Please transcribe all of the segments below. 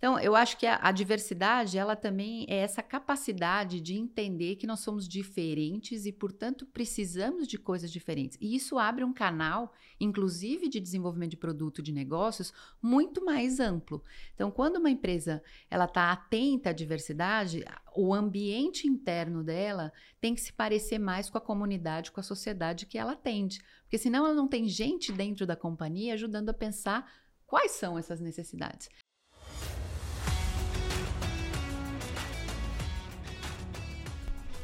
Então, eu acho que a, a, diversidade, ela também é essa capacidade de entender que nós somos diferentes e, portanto, precisamos de coisas diferentes. E isso abre um canal, inclusive de desenvolvimento de produto, de negócios, muito mais amplo. Então, quando uma empresa ela está atenta à diversidade, o ambiente interno dela tem que se parecer mais com a comunidade, com a sociedade que ela atende. Porque senão ela não tem gente dentro da companhia ajudando a pensar quais são essas necessidades.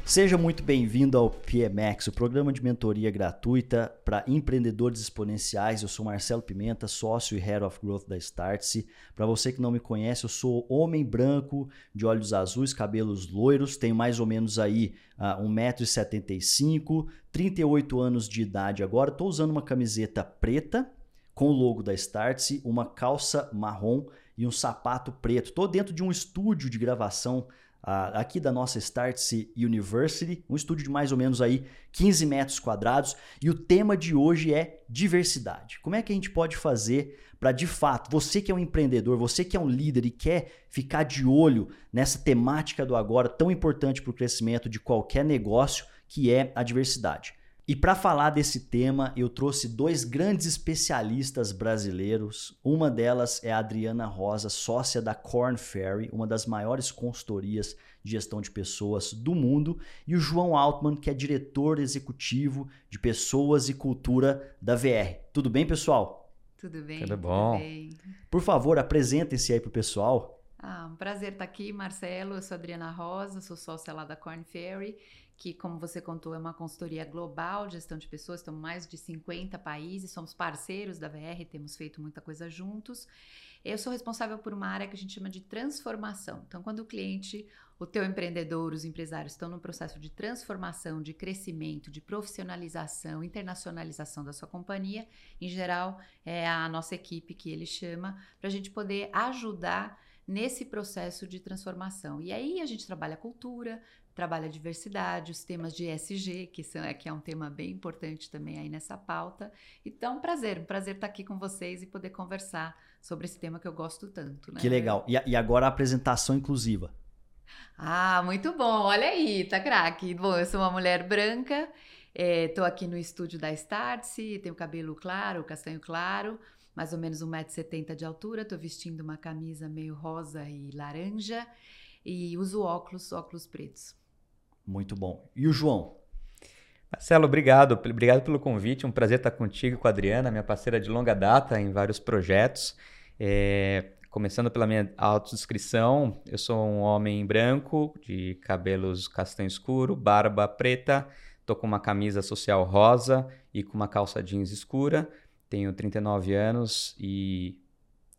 Seja muito bem-vindo ao PMX, o programa de mentoria gratuita para empreendedores exponenciais. Eu sou Marcelo Pimenta, sócio e Head of Growth da Startse. Para você que não me conhece, eu sou homem branco, de olhos azuis, cabelos loiros, tenho mais ou menos aí uh, 1,75m, 38 anos de idade agora. Estou usando uma camiseta preta com o logo da Startse, uma calça marrom e um sapato preto. Estou dentro de um estúdio de gravação aqui da nossa Startse University, um estúdio de mais ou menos aí 15 metros quadrados, e o tema de hoje é diversidade. Como é que a gente pode fazer para de fato, você que é um empreendedor, você que é um líder e quer ficar de olho nessa temática do agora tão importante para o crescimento de qualquer negócio, que é a diversidade. E para falar desse tema, eu trouxe dois grandes especialistas brasileiros. Uma delas é a Adriana Rosa, sócia da Corn Ferry, uma das maiores consultorias de gestão de pessoas do mundo, e o João Altman, que é diretor executivo de pessoas e cultura da VR. Tudo bem, pessoal? Tudo bem. Tudo bom. Tudo bem. Por favor, apresentem-se aí para o pessoal. Ah, um prazer estar aqui, Marcelo. Eu sou Adriana Rosa, sou sócia lá da Corn Ferry que, como você contou, é uma consultoria global de gestão de pessoas, estamos mais de 50 países, somos parceiros da VR, temos feito muita coisa juntos. Eu sou responsável por uma área que a gente chama de transformação. Então, quando o cliente, o teu empreendedor, os empresários estão no processo de transformação, de crescimento, de profissionalização, internacionalização da sua companhia, em geral, é a nossa equipe que ele chama para a gente poder ajudar nesse processo de transformação. E aí a gente trabalha cultura, trabalha a diversidade, os temas de ESG, que, são, é, que é um tema bem importante também aí nessa pauta. Então, um prazer, um prazer estar aqui com vocês e poder conversar sobre esse tema que eu gosto tanto. Né? Que legal. E, e agora a apresentação inclusiva. Ah, muito bom. Olha aí, tá craque. Bom, eu sou uma mulher branca, estou é, aqui no estúdio da Startse, tenho cabelo claro, castanho claro, mais ou menos 1,70m de altura, estou vestindo uma camisa meio rosa e laranja e uso óculos, óculos pretos. Muito bom. E o João? Marcelo, obrigado. Obrigado pelo convite. Um prazer estar contigo com a Adriana, minha parceira de longa data em vários projetos. É, começando pela minha autodescrição, eu sou um homem branco, de cabelos castanho escuro, barba preta, estou com uma camisa social rosa e com uma calça jeans escura. Tenho 39 anos e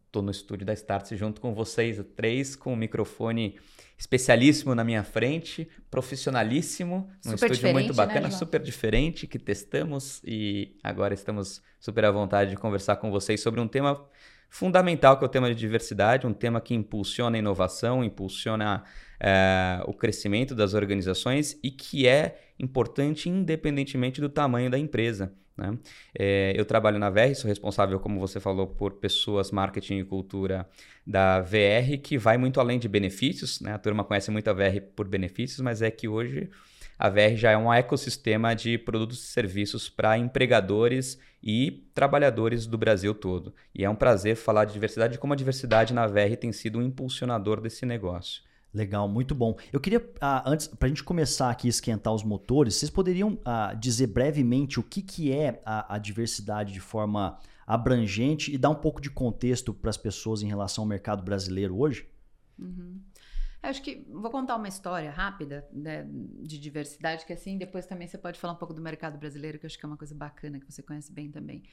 estou no estúdio da Startse junto com vocês, três, com o microfone especialíssimo na minha frente, profissionalíssimo, um estúdio muito né, bacana, né, super diferente, que testamos e agora estamos super à vontade de conversar com vocês sobre um tema fundamental que é o tema de diversidade, um tema que impulsiona a inovação, impulsiona é, o crescimento das organizações e que é importante independentemente do tamanho da empresa. Né? É, eu trabalho na VR, sou responsável, como você falou, por pessoas, marketing e cultura da VR, que vai muito além de benefícios. Né? A turma conhece muito a VR por benefícios, mas é que hoje a VR já é um ecossistema de produtos e serviços para empregadores e trabalhadores do Brasil todo. E é um prazer falar de diversidade como a diversidade na VR tem sido um impulsionador desse negócio. Legal, muito bom. Eu queria, ah, antes, para a gente começar aqui a esquentar os motores, vocês poderiam ah, dizer brevemente o que, que é a, a, diversidade de forma abrangente e dar um pouco de contexto para as pessoas em relação ao mercado brasileiro hoje? Uhum. Acho que vou contar uma história rápida né, de diversidade, que assim depois também você pode falar um pouco do mercado brasileiro, que eu acho que é uma coisa bacana que você conhece bem também.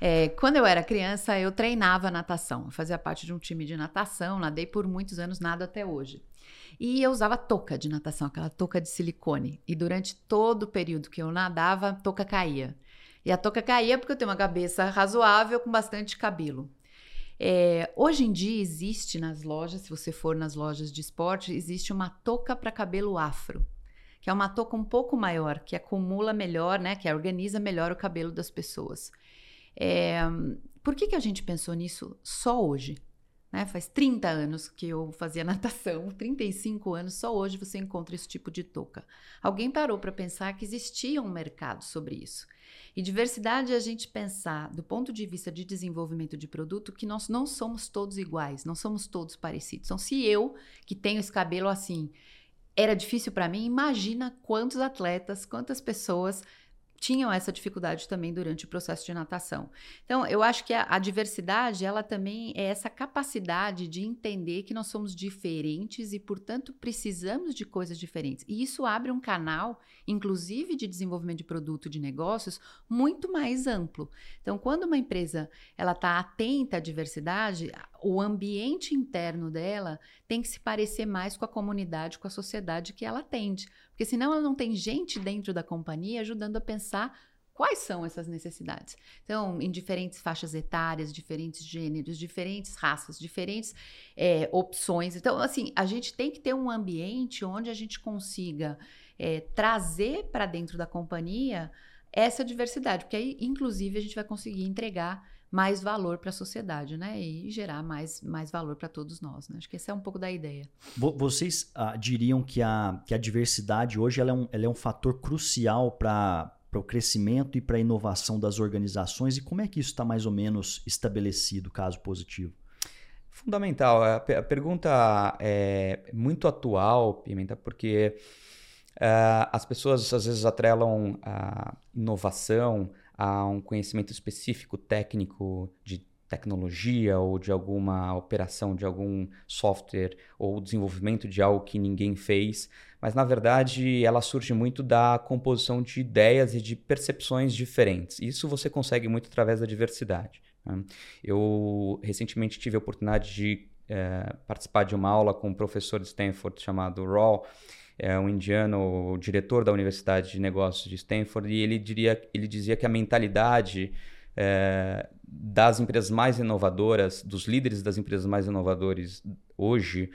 É, quando eu era criança, eu treinava natação. Eu fazia parte de um time de natação, nadei por muitos anos, nada até hoje. E eu usava touca de natação, aquela touca de silicone. E durante todo o período que eu nadava, a touca caía. E a touca caía porque eu tenho uma cabeça razoável com bastante cabelo. É, hoje em dia existe nas lojas, se você for nas lojas de esporte, existe uma touca para cabelo afro, que é uma touca um pouco maior, que acumula melhor, né, que organiza melhor o cabelo das pessoas. É, por que, que a gente pensou nisso só hoje? Né? Faz 30 anos que eu fazia natação, 35 anos, só hoje você encontra esse tipo de touca. Alguém parou para pensar que existia um mercado sobre isso. E diversidade é a gente pensar, do ponto de vista de desenvolvimento de produto, que nós não somos todos iguais, não somos todos parecidos. Então, se eu, que tenho esse cabelo assim, era difícil para mim, imagina quantos atletas, quantas pessoas tinham essa dificuldade também durante o processo de natação. Então, eu acho que a, a, diversidade, ela também é essa capacidade de entender que nós somos diferentes e, portanto, precisamos de coisas diferentes. E isso abre um canal, inclusive de desenvolvimento de produto, de negócios, muito mais amplo. Então, quando uma empresa ela está atenta à diversidade, o ambiente interno dela tem que se parecer mais com a comunidade, com a sociedade que ela atende. Porque senão ela não tem gente dentro da companhia ajudando a pensar quais são essas necessidades. Então, em diferentes faixas etárias, diferentes gêneros, diferentes raças, diferentes é, opções. Então, assim, a gente tem que ter um ambiente onde a gente consiga é, trazer para dentro da companhia essa diversidade, porque aí, inclusive, a gente vai conseguir entregar mais valor para a sociedade, né? E gerar mais, mais valor para todos nós. Né? Acho que essa é um pouco da ideia. Vocês ah, diriam que a, que a diversidade hoje ela é, um, ela é um fator crucial para para o crescimento e para a inovação das organizações e como é que isso está mais ou menos estabelecido, caso positivo? Fundamental. A, a pergunta é muito atual, Pimenta, porque uh, as pessoas às vezes atrelam a inovação a um conhecimento específico técnico de tecnologia ou de alguma operação de algum software ou desenvolvimento de algo que ninguém fez, mas na verdade ela surge muito da composição de ideias e de percepções diferentes. Isso você consegue muito através da diversidade. Né? Eu recentemente tive a oportunidade de é, participar de uma aula com um professor de Stanford chamado Raw é um indiano, o diretor da Universidade de Negócios de Stanford, e ele, diria, ele dizia que a mentalidade é, das empresas mais inovadoras, dos líderes das empresas mais inovadoras hoje,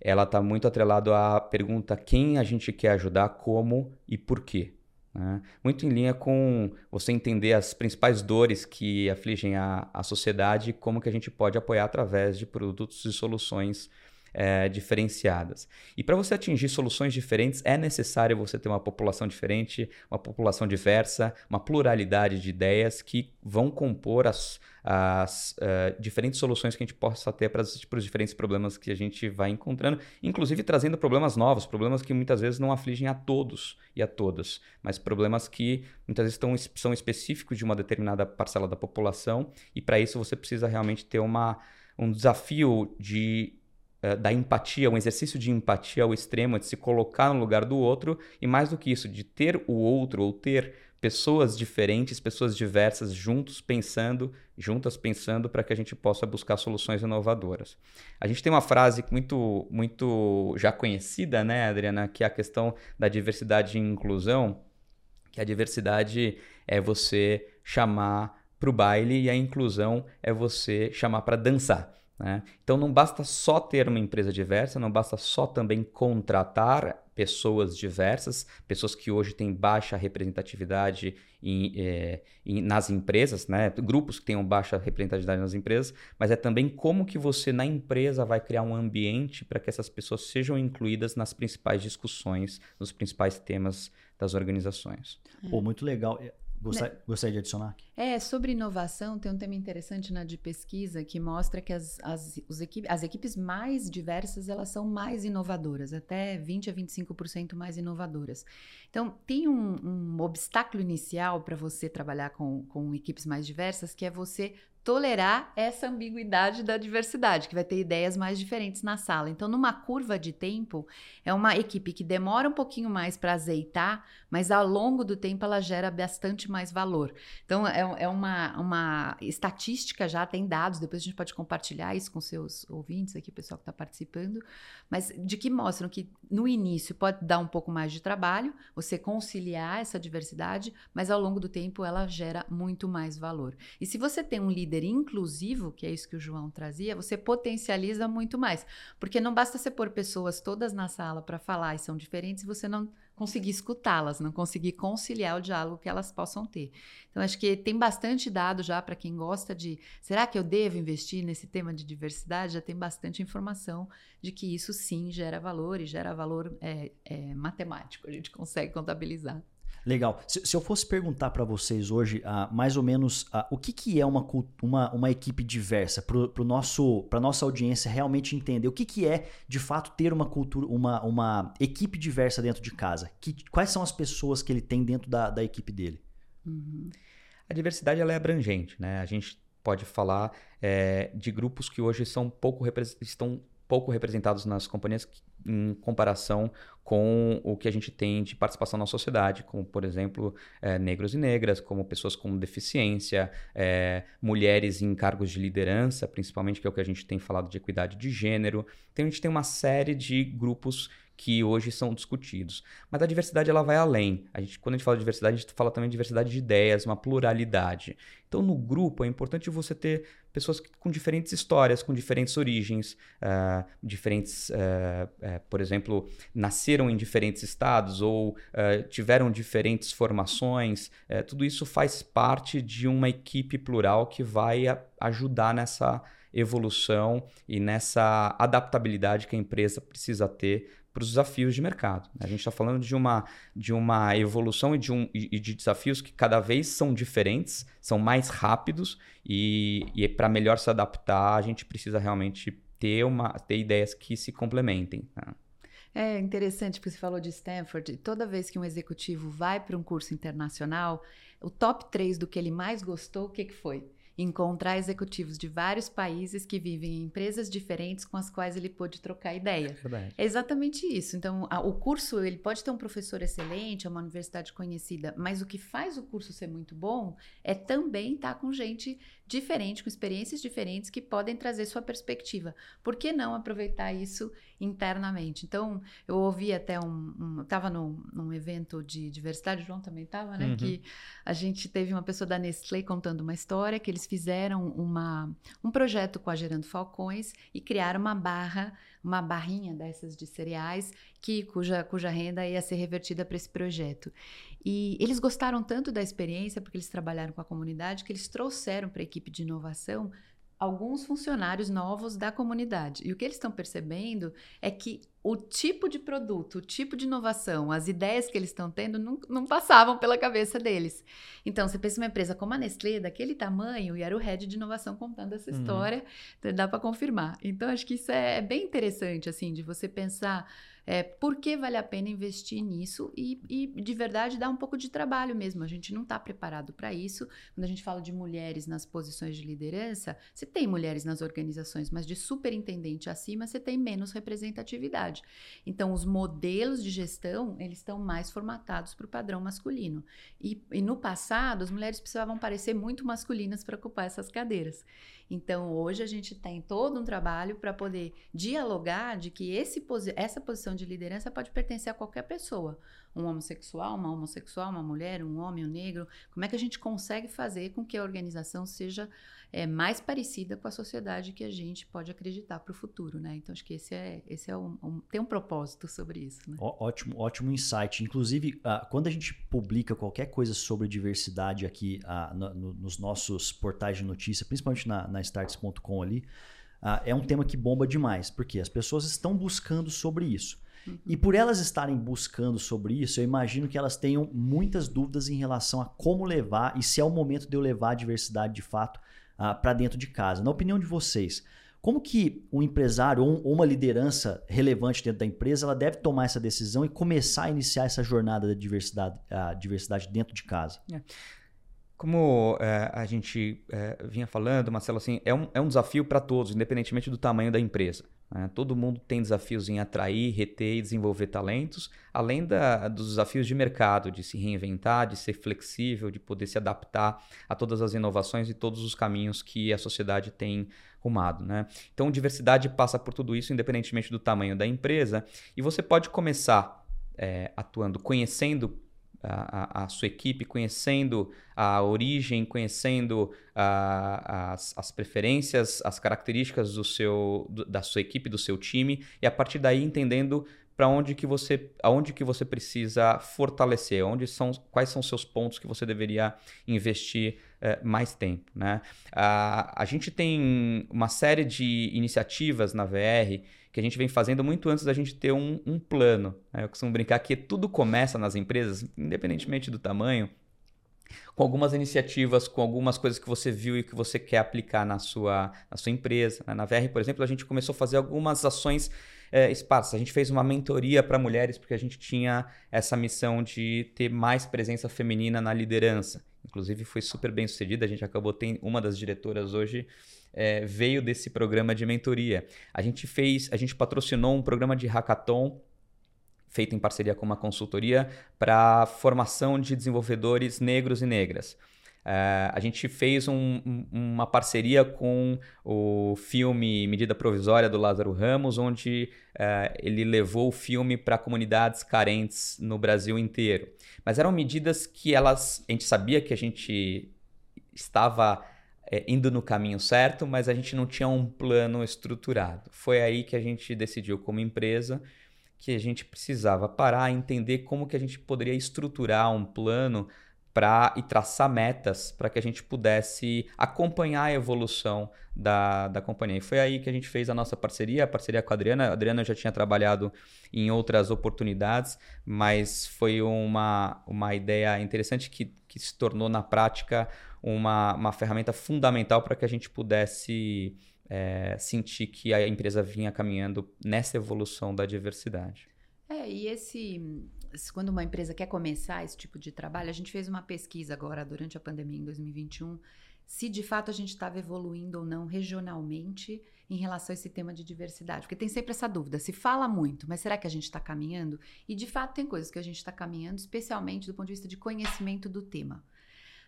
ela está muito atrelado à pergunta quem a gente quer ajudar, como e por quê. Né? Muito em linha com você entender as principais dores que afligem a, a sociedade e como que a gente pode apoiar através de produtos e soluções é, diferenciadas. E para você atingir soluções diferentes, é necessário você ter uma população diferente, uma população diversa, uma pluralidade de ideias que vão compor as, as uh, diferentes soluções que a gente possa ter para os diferentes problemas que a gente vai encontrando, inclusive trazendo problemas novos, problemas que muitas vezes não afligem a todos e a todas, mas problemas que muitas vezes estão, são específicos de uma determinada parcela da população, e para isso você precisa realmente ter uma, um desafio de eh, da empatia, um exercício de empatia ao extremo, de se colocar no lugar do outro, e mais do que isso, de ter o outro ou ter pessoas diferentes, pessoas diversas juntos pensando, juntas pensando para que a gente possa buscar soluções inovadoras. A gente tem uma frase muito muito já conhecida, né, Adriana, que é a questão da diversidade e inclusão, que a diversidade é você chamar para o baile e a inclusão é você chamar para dançar. Né? Então não basta só ter uma empresa diversa, não basta só também contratar pessoas diversas, pessoas que hoje têm baixa representatividade em, é, em, nas empresas, né? grupos que tenham baixa representatividade nas empresas, mas é também como que você na empresa vai criar um ambiente para que essas pessoas sejam incluídas nas principais discussões, nos principais temas das organizações. Pô, muito legal. Gostaria, né? gostaria de adicionar? É, sobre inovação, tem um tema interessante na de pesquisa que mostra que as, as, os equipe, as equipes mais diversas, elas são mais inovadoras, até 20 a 25% mais inovadoras. Então, tem um, um obstáculo inicial para você trabalhar com, com equipes mais diversas, que é você tolerar essa ambiguidade da diversidade, que vai ter ideias mais diferentes na sala. Então, numa curva de tempo, é uma equipe que demora um pouquinho mais para azeitar, mas ao longo do tempo ela gera bastante mais valor. Então, é, é uma, uma estatística já, tem dados, depois a gente pode compartilhar isso com seus ouvintes aqui, pessoal que está participando, mas de que mostram que no início pode dar um pouco mais de trabalho, você conciliar essa diversidade, mas ao longo do tempo ela gera muito mais valor. E se você tem um líder líder inclusivo, que é isso que o João trazia, você potencializa muito mais. Porque não basta você pôr pessoas todas na sala para falar e são diferentes e você não conseguir escutá-las, não conseguir conciliar o diálogo que elas possam ter. Então, acho que tem bastante dado já para quem gosta de. Será que eu devo investir nesse tema de diversidade? Já tem bastante informação de que isso sim gera valor e gera valor é, é, matemático, a gente consegue contabilizar. Legal. Se, se eu fosse perguntar para vocês hoje, uh, mais ou menos, uh, o que, que é uma, uma, uma equipe diversa, para nosso a nossa audiência realmente entender o que, que é, de fato, ter uma cultura, uma, uma equipe diversa dentro de casa? Que, quais são as pessoas que ele tem dentro da, da equipe dele? Uhum. A diversidade ela é abrangente, né? A gente pode falar é, de grupos que hoje são pouco estão pouco representados nas companhias em comparação com o que a gente tem de participação na sociedade, como, por exemplo, é, negros e negras, como pessoas com deficiência, é, mulheres em cargos de liderança, principalmente, que é o que a gente tem falado de equidade de gênero. Então, a gente tem uma série de grupos que hoje são discutidos. Mas a diversidade ela vai além. A gente, quando a gente fala de diversidade, a gente fala também de diversidade de ideias, uma pluralidade. Então, no grupo, é importante você ter pessoas com diferentes histórias, com diferentes origens, uh, diferentes, uh, uh, por exemplo, nasceram em diferentes estados ou tiveram diferentes formações. tudo isso faz parte de uma equipe plural que vai ajudar nessa evolução e nessa adaptabilidade que a empresa precisa ter para os desafios de mercado. A gente está falando de uma, de uma evolução e de, um, e de desafios que cada vez são diferentes, são mais rápidos e, e para melhor se adaptar, a gente precisa realmente ter, uma, ter ideias que se complementem. Né? É interessante porque você falou de Stanford. Toda vez que um executivo vai para um curso internacional, o top 3 do que ele mais gostou, o que, que foi? Encontrar executivos de vários países que vivem em empresas diferentes com as quais ele pôde trocar ideia. É, é exatamente isso. Então, a, o curso, ele pode ter um professor excelente, é uma universidade conhecida, mas o que faz o curso ser muito bom é também estar tá com gente diferente, com experiências diferentes que podem trazer sua perspectiva. Por que não aproveitar isso internamente? Então, eu ouvi até um. Estava um, num, num, evento de diversidade, o João também estava, né? Uhum. Que a gente teve uma pessoa da Nestlé contando uma história que eles fizeram uma, um projeto com a Gerando Falcões e criaram uma barra uma barrinha dessas de cereais que cuja, cuja renda ia ser revertida para esse projeto. E eles gostaram tanto da experiência, porque eles trabalharam com a comunidade, que eles trouxeram para a equipe de inovação alguns funcionários novos da comunidade. E o que eles estão percebendo é que o tipo de produto, o tipo de inovação, as ideias que eles estão tendo não, não passavam pela cabeça deles. Então, você pensa uma empresa como a Nestlé, daquele tamanho, e era o head de inovação contando essa uhum. história, dá para confirmar. Então, acho que isso é, é bem interessante, assim, de você pensar é, por que vale a pena investir nisso e, e, de verdade dar um pouco de trabalho mesmo. A gente não está preparado para isso. Quando a gente fala de mulheres nas posições de liderança, você tem mulheres nas organizações, mas de superintendente acima você tem menos representatividade. Então, os modelos de gestão eles estão mais formatados para o padrão masculino. E, e no passado, as mulheres precisavam parecer muito masculinas para ocupar essas cadeiras. Então, hoje a gente tem todo um trabalho para poder dialogar de que esse, essa posição de liderança pode pertencer a qualquer pessoa. Um homossexual, uma homossexual, uma mulher, um homem, um negro. Como é que a gente consegue fazer com que a organização seja é, mais parecida com a sociedade que a gente pode acreditar para o futuro, né? Então acho que esse é, esse é um, um tem um propósito sobre isso. Né? Ó, ótimo, ótimo insight. Inclusive, uh, quando a gente publica qualquer coisa sobre diversidade aqui uh, no, no, nos nossos portais de notícia, principalmente na, na starts.com ali, é um tema que bomba demais, porque as pessoas estão buscando sobre isso. E por elas estarem buscando sobre isso, eu imagino que elas tenham muitas dúvidas em relação a como levar e se é o momento de eu levar a diversidade de fato uh, para dentro de casa. Na opinião de vocês, como que um empresário ou, uma liderança relevante dentro da empresa ela deve tomar essa decisão e começar a iniciar essa jornada da diversidade, a diversidade dentro de casa? É. Como é, a gente é, vinha falando, Marcelo, assim, é, um, é um desafio para todos, independentemente do tamanho da empresa. Né? Todo mundo tem desafios em atrair, reter e desenvolver talentos, além da, dos desafios de mercado, de se reinventar, de ser flexível, de poder se adaptar a todas as inovações e todos os caminhos que a sociedade tem rumado. Né? Então, diversidade passa por tudo isso, independentemente do tamanho da empresa, e você pode começar é, atuando, conhecendo a, a, sua equipe, conhecendo a origem, conhecendo a, as, as, preferências, as características do seu, do, da sua equipe, do seu time, e a partir daí entendendo para onde que você, aonde que você precisa fortalecer, onde são, quais são seus pontos que você deveria investir é, mais tempo, né? A, a gente tem uma série de iniciativas na VR que a gente vem fazendo muito antes da gente ter um, um plano. Né? Eu costumo brincar que tudo começa nas empresas, independentemente do tamanho, com algumas iniciativas, com algumas coisas que você viu e que você quer aplicar na sua, na sua empresa. Né? Na VR, por exemplo, a gente começou a fazer algumas ações é, espaços. A gente fez uma mentoria para mulheres porque a gente tinha essa missão de ter mais presença feminina na liderança. Inclusive foi super bem sucedida. A gente acabou tendo uma das diretoras hoje é, veio desse programa de mentoria. A gente fez, a gente patrocinou um programa de hackathon feito em parceria com uma consultoria para formação de desenvolvedores negros e negras. Uh, a gente fez um, uma parceria com o filme Medida Provisória do Lázaro Ramos, onde uh, ele levou o filme para comunidades carentes no Brasil inteiro. Mas eram medidas que elas, a gente sabia que a gente estava é, indo no caminho certo, mas a gente não tinha um plano estruturado. Foi aí que a gente decidiu, como empresa, que a gente precisava parar, entender como que a gente poderia estruturar um plano para e traçar metas para que a gente pudesse acompanhar a evolução da, da companhia. E foi aí que a gente fez a nossa parceria, a parceria com a Adriana. A Adriana já tinha trabalhado em outras oportunidades, mas foi uma, uma ideia interessante que, que se tornou na prática uma, uma ferramenta fundamental para que a gente pudesse é, sentir que a empresa vinha caminhando nessa evolução da diversidade. É, e esse, quando uma empresa quer começar esse tipo de trabalho, a gente fez uma pesquisa agora durante a pandemia em 2021, se de fato a gente estava evoluindo ou não regionalmente em relação a esse tema de diversidade. Porque tem sempre essa dúvida, se fala muito, mas será que a gente está caminhando? E de fato tem coisas que a gente está caminhando, especialmente do ponto de vista de conhecimento do tema.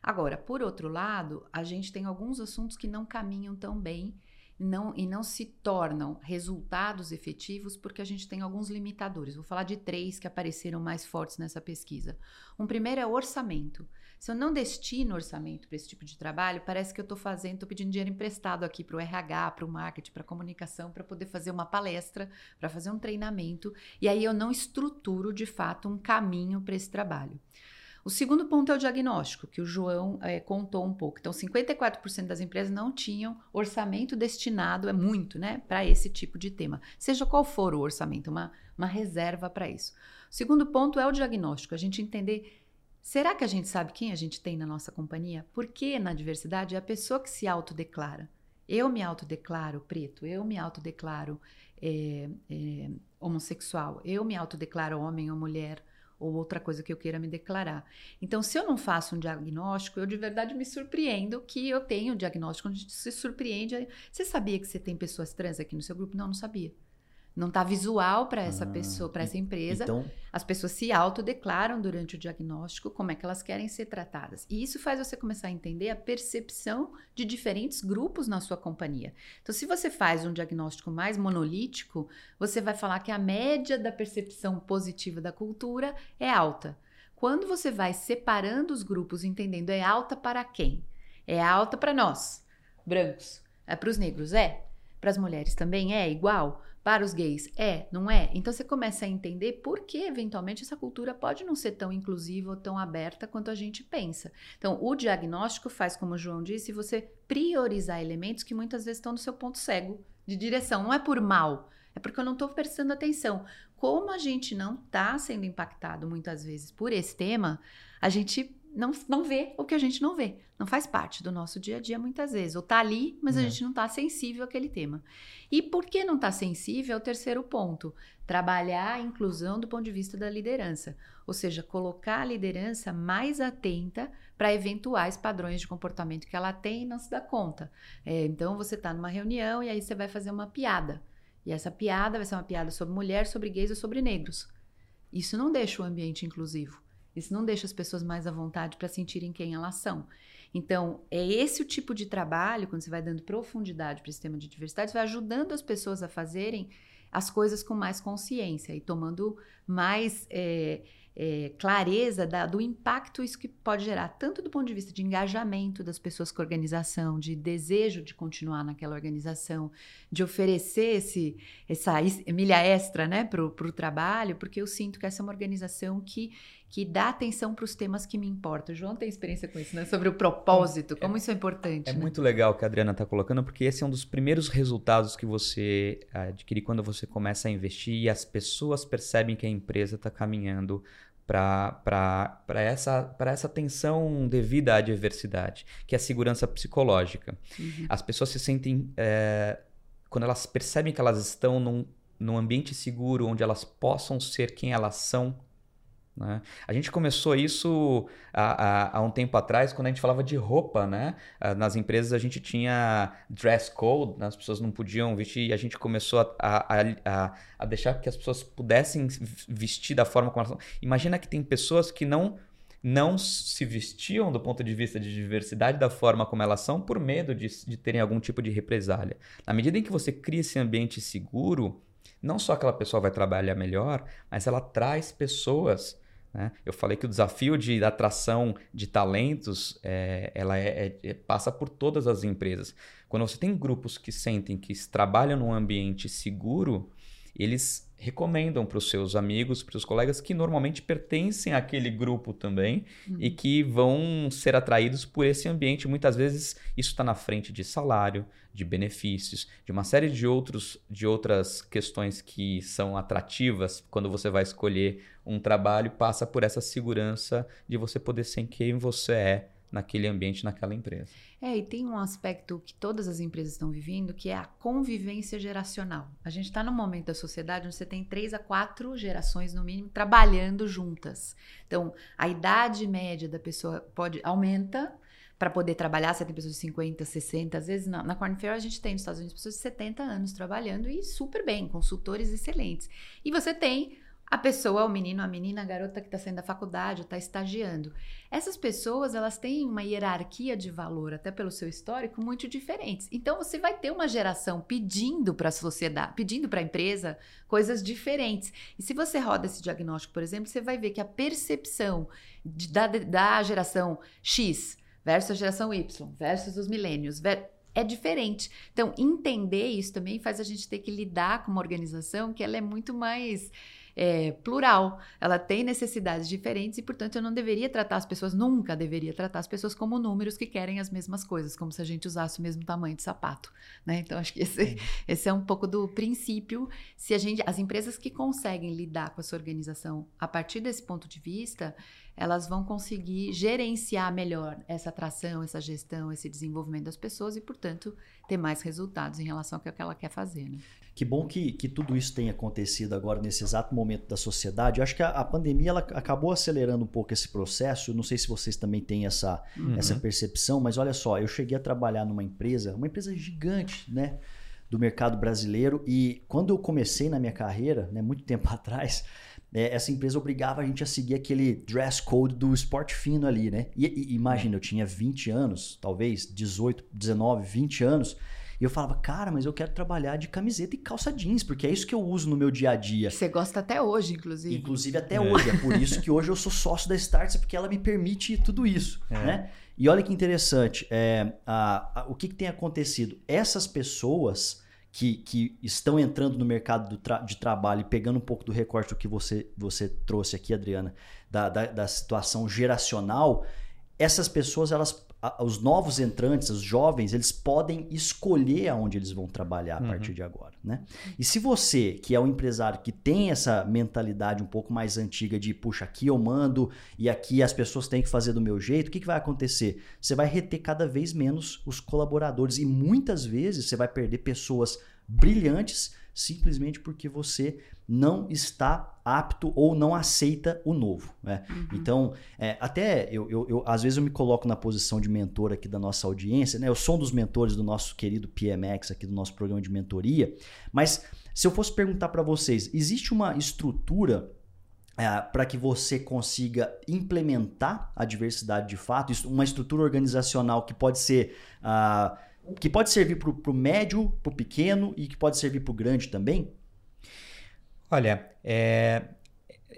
Agora, por outro lado, a gente tem alguns assuntos que não caminham tão bem não, e não se tornam resultados efetivos porque a gente tem alguns limitadores. Vou falar de três que apareceram mais fortes nessa pesquisa. Um primeiro é orçamento. Se eu não destino orçamento para esse tipo de trabalho, parece que eu estou fazendo, estou pedindo dinheiro emprestado aqui para o RH, para o marketing, para a comunicação, para poder fazer uma palestra, para fazer um treinamento, e aí eu não estruturo de fato um caminho para esse trabalho. O segundo ponto é o diagnóstico, que o João é, contou um pouco. Então, 54% das empresas não tinham orçamento destinado, é muito, né, para esse tipo de tema. Seja qual for o orçamento, uma, uma reserva para isso. O segundo ponto é o diagnóstico, a gente entender. Será que a gente sabe quem a gente tem na nossa companhia? Porque na diversidade é a pessoa que se autodeclara. Eu me autodeclaro preto, eu me autodeclaro é, é, homossexual, eu me autodeclaro homem ou mulher ou outra coisa que eu queira me declarar. Então, se eu não faço um diagnóstico, eu de verdade me surpreendo que eu tenho um diagnóstico. A gente se surpreende, você sabia que você tem pessoas trans aqui no seu grupo? Não, não sabia. Não está visual para essa ah, pessoa, para essa empresa. Então... As pessoas se autodeclaram durante o diagnóstico como é que elas querem ser tratadas. E isso faz você começar a entender a percepção de diferentes grupos na sua companhia. Então, se você faz um diagnóstico mais monolítico, você vai falar que a média da percepção positiva da cultura é alta. Quando você vai separando os grupos, entendendo é alta para quem? É alta para nós, brancos. É para os negros? É. Para as mulheres também é igual? Para os gays, é, não é? Então você começa a entender por que, eventualmente, essa cultura pode não ser tão inclusiva ou tão aberta quanto a gente pensa. Então, o diagnóstico faz, como o João disse, você priorizar elementos que muitas vezes estão no seu ponto cego de direção. Não é por mal, é porque eu não estou prestando atenção. Como a gente não está sendo impactado muitas vezes por esse tema, a gente não, não vê o que a gente não vê. Não faz parte do nosso dia a dia muitas vezes. Ou tá ali, mas a é. gente não tá sensível àquele tema. E por que não tá sensível é o terceiro ponto. Trabalhar a inclusão do ponto de vista da liderança. Ou seja, colocar a liderança mais atenta para eventuais padrões de comportamento que ela tem e não se dá conta. É, então, você está numa reunião e aí você vai fazer uma piada. E essa piada vai ser uma piada sobre mulher, sobre gays ou sobre negros. Isso não deixa o ambiente inclusivo. Isso não deixa as pessoas mais à vontade para sentirem quem elas são. Então, é esse o tipo de trabalho, quando você vai dando profundidade para esse tema de diversidade, você vai ajudando as pessoas a fazerem as coisas com mais consciência e tomando mais é, é, clareza da, do impacto isso que pode gerar, tanto do ponto de vista de engajamento das pessoas com a organização, de desejo de continuar naquela organização, de oferecer esse, essa milha extra né, para o trabalho, porque eu sinto que essa é uma organização que, que dá atenção para os temas que me importam. O João tem experiência com isso, né? sobre o propósito, como é, isso é importante. É né? muito legal o que a Adriana está colocando, porque esse é um dos primeiros resultados que você adquire quando você começa a investir e as pessoas percebem que a empresa está caminhando para essa, essa atenção devida à diversidade, que é a segurança psicológica. Uhum. As pessoas se sentem. É, quando elas percebem que elas estão num, num ambiente seguro, onde elas possam ser quem elas são, né? A gente começou isso há, há, há, um tempo atrás, quando a gente falava de roupa. Né? Ah, nas empresas a gente tinha dress code, né? as pessoas não podiam vestir, e a gente começou a, a, a, deixar que as pessoas pudessem vestir da forma como elas são. Imagina que tem pessoas que não não se vestiam do ponto de vista de diversidade da forma como elas são por medo de, de terem algum tipo de represália. Na medida em que você cria esse ambiente seguro, não só aquela pessoa vai trabalhar melhor, mas ela traz pessoas né? Eu falei que o desafio de atração de talentos é, ela é, é, passa por todas as empresas. Quando você tem grupos que sentem que trabalham num ambiente seguro, eles recomendam para os seus amigos, para os colegas que normalmente pertencem àquele grupo também uhum. e que vão ser atraídos por esse ambiente. Muitas vezes isso está na frente de salário, de benefícios, de uma série de, outros, de outras questões que são atrativas quando você vai escolher um trabalho, passa por essa segurança de você poder ser quem você é naquele ambiente, naquela empresa. É, e tem um aspecto que todas as empresas estão vivendo, que é a convivência geracional. A gente está num momento da sociedade onde você tem três a quatro gerações, no mínimo, trabalhando juntas. Então, a idade média da pessoa pode aumenta para poder trabalhar. Você tem pessoas de 50, 60, às vezes na, Corn Fair a gente tem nos Estados Unidos pessoas de 70 anos trabalhando e super bem, consultores excelentes. E você tem a pessoa, o menino, a menina, a garota que está saindo da faculdade, está estagiando. Essas pessoas, elas têm uma hierarquia de valor, até pelo seu histórico, muito diferentes. Então, você vai ter uma geração pedindo para a sociedade, pedindo para a empresa coisas diferentes. E se você roda esse diagnóstico, por exemplo, você vai ver que a percepção de, da, da geração X versus a geração Y versus os milênios é diferente. Então, entender isso também faz a gente ter que lidar com uma organização que ela é muito mais é, plural, ela tem necessidades diferentes e, portanto, eu não deveria tratar as pessoas, nunca deveria tratar as pessoas como números que querem as mesmas coisas, como se a gente usasse o mesmo tamanho de sapato, né? Então, acho que esse, esse é um pouco do princípio. Se a gente, as empresas que conseguem lidar com essa organização a partir desse ponto de vista, elas vão conseguir gerenciar melhor essa atração, essa gestão, esse desenvolvimento das pessoas e, portanto, ter mais resultados em relação ao que ela quer fazer. Né? Que bom que, que tudo isso tenha acontecido agora nesse exato momento da sociedade. Eu acho que a, a pandemia ela acabou acelerando um pouco esse processo. Eu não sei se vocês também têm essa, uhum. essa percepção, mas olha só, eu cheguei a trabalhar numa empresa, uma empresa gigante, né? Do mercado brasileiro. E quando eu comecei na minha carreira, né, muito tempo atrás, é, essa empresa obrigava a gente a seguir aquele dress code do esporte fino ali, né? E, e imagina, eu tinha 20 anos, talvez 18, 19, 20 anos. E eu falava, cara, mas eu quero trabalhar de camiseta e calça jeans, porque é isso que eu uso no meu dia a dia. Você gosta até hoje, inclusive. Inclusive até é. hoje. É por isso que hoje eu sou sócio da Starts, porque ela me permite tudo isso, é. né? E olha que interessante, é, a, a, o que, que tem acontecido? Essas pessoas que, que estão entrando no mercado tra de trabalho e pegando um pouco do recorte do que você, você trouxe aqui, Adriana, da, da, da situação geracional, essas pessoas elas os novos entrantes, os jovens, eles podem escolher aonde eles vão trabalhar a uhum. partir de agora, né? E se você, que é um empresário que tem essa mentalidade um pouco mais antiga de, puxa, aqui eu mando e aqui as pessoas têm que fazer do meu jeito, o que, que vai acontecer? Você vai reter cada vez menos os colaboradores e muitas vezes você vai perder pessoas brilhantes simplesmente porque você não está apto ou não aceita o novo. Né? Uhum. Então, é, até eu, eu, eu, às vezes eu me coloco na posição de mentor aqui da nossa audiência, né? Eu sou um dos mentores do nosso querido PMX aqui do nosso programa de mentoria, mas se eu fosse perguntar para vocês, existe uma estrutura é, para que você consiga implementar a diversidade de fato, uma estrutura organizacional que pode ser uh, que pode servir para o médio, para o pequeno e que pode servir para o grande também? Olha, é,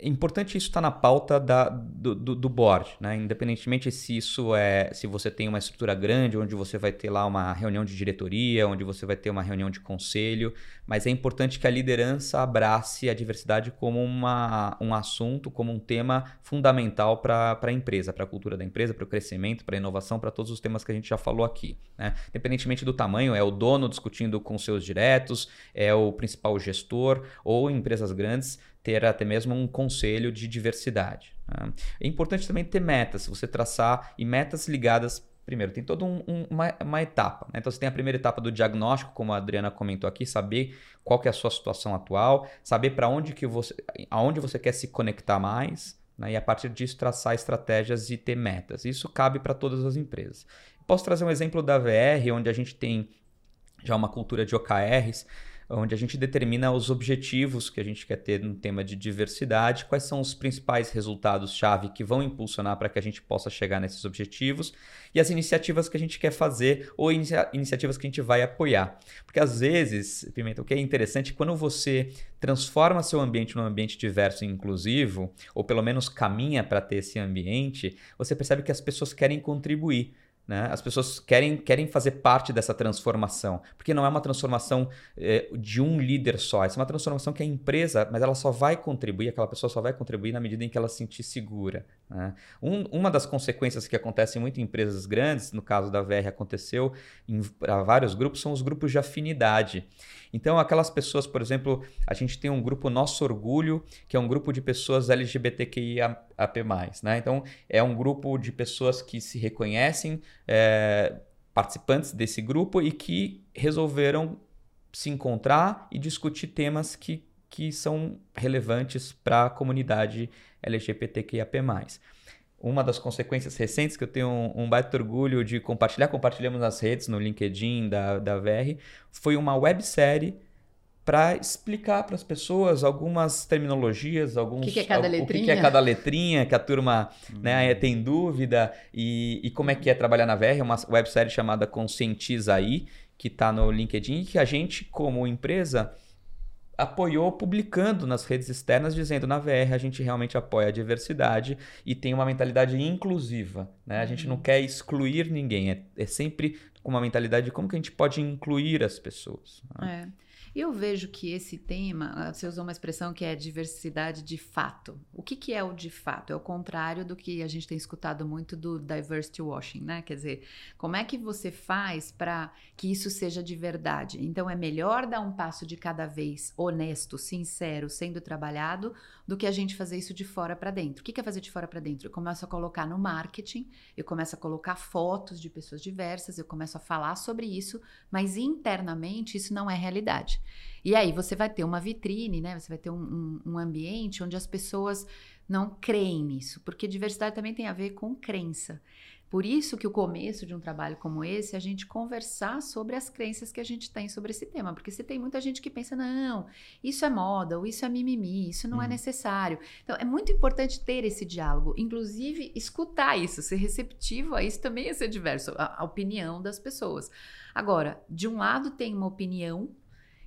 é importante isso estar tá na pauta da, do, do, do, board, né? Independentemente se isso é se você tem uma estrutura grande, onde você vai ter lá uma reunião de diretoria, onde você vai ter uma reunião de conselho, mas é importante que a liderança abrace a diversidade como uma, um assunto, como um tema fundamental para a empresa, para a cultura da empresa, para o crescimento, para a inovação, para todos os temas que a gente já falou aqui. Né? Independentemente do tamanho, é o dono discutindo com seus diretos, é o principal gestor ou em empresas grandes ter até mesmo um conselho de diversidade. Né? É importante também ter metas, você traçar e metas ligadas. Primeiro, tem toda um, um, uma, uma, etapa. Né? Então, você tem a primeira etapa do diagnóstico, como a Adriana comentou aqui, saber qual que é a sua situação atual, saber para onde que você, aonde você quer se conectar mais, né? e a partir disso traçar estratégias e ter metas. Isso cabe para todas as empresas. Posso trazer um exemplo da VR, onde a gente tem já uma cultura de OKRs, onde a gente determina os objetivos que a gente quer ter no tema de diversidade, quais são os principais resultados-chave que vão impulsionar para que a gente possa chegar nesses objetivos e as iniciativas que a gente quer fazer ou inicia iniciativas que a gente vai apoiar. Porque às vezes, Pimenta, o que é interessante, quando você transforma seu ambiente num ambiente diverso e inclusivo, ou pelo menos caminha para ter esse ambiente, você percebe que as pessoas querem contribuir. Né? As pessoas querem, querem fazer parte dessa transformação, porque não é uma transformação eh, de um líder só, é uma transformação que a empresa, mas ela só vai contribuir, aquela pessoa só vai contribuir na medida em que ela se sentir segura. Né? Um, uma das consequências que acontece muito em empresas grandes, no caso da VR aconteceu para vários grupos, são os grupos de afinidade. Então, aquelas pessoas, por exemplo, a gente tem um grupo Nosso Orgulho, que é um grupo de pessoas LGBTQIA AP+. Né? Então, é um grupo de pessoas que se reconhecem é, participantes desse grupo e que resolveram se encontrar e discutir temas que, que são relevantes para a comunidade LGBTQIAP+. Uma das consequências recentes que eu tenho um, um baita orgulho de compartilhar, compartilhamos nas redes, no LinkedIn da, da VR, foi uma websérie para explicar para as pessoas algumas terminologias, alguns o que, que é cada letrinha, o que, que, é cada letrinha, que a turma né, tem dúvida e, e, como é que é trabalhar na VR, é uma websérie chamada Conscientiza aí, que está no LinkedIn e que a gente como empresa apoiou publicando nas redes externas dizendo na VR a gente realmente apoia a diversidade e tem uma mentalidade inclusiva, né? A gente não uhum. quer excluir ninguém, é, é sempre com uma mentalidade de como que a gente pode incluir as pessoas. Né? É. Eu vejo que esse tema, ah, você usou uma expressão que é diversidade de fato. O que, que é o de fato? É o contrário do que a gente tem escutado muito do diversity washing, né? Quer dizer, como é que você faz para que isso seja de verdade? Então, é melhor dar um passo de cada vez honesto, sincero, sendo trabalhado, do que a gente fazer isso de fora para dentro. O que é fazer de fora para dentro? Eu começo a colocar no marketing, eu começo a colocar fotos de pessoas diversas, eu começo a falar sobre isso, mas internamente isso não é realidade. E aí você vai ter uma vitrine, né? Você vai ter um, um, um ambiente onde as pessoas não creem nisso, porque diversidade também tem a ver com crença. Por isso que o começo de um trabalho como esse é a gente conversar sobre as crenças que a gente tem sobre esse tema, porque se tem muita gente que pensa não, isso é moda, ou isso é mimimi, isso não é uhum. é necessário. Então é muito importante ter esse diálogo, inclusive escutar isso, ser receptivo a isso também é ser diverso, a, a opinião das pessoas. Agora, de um lado tem uma opinião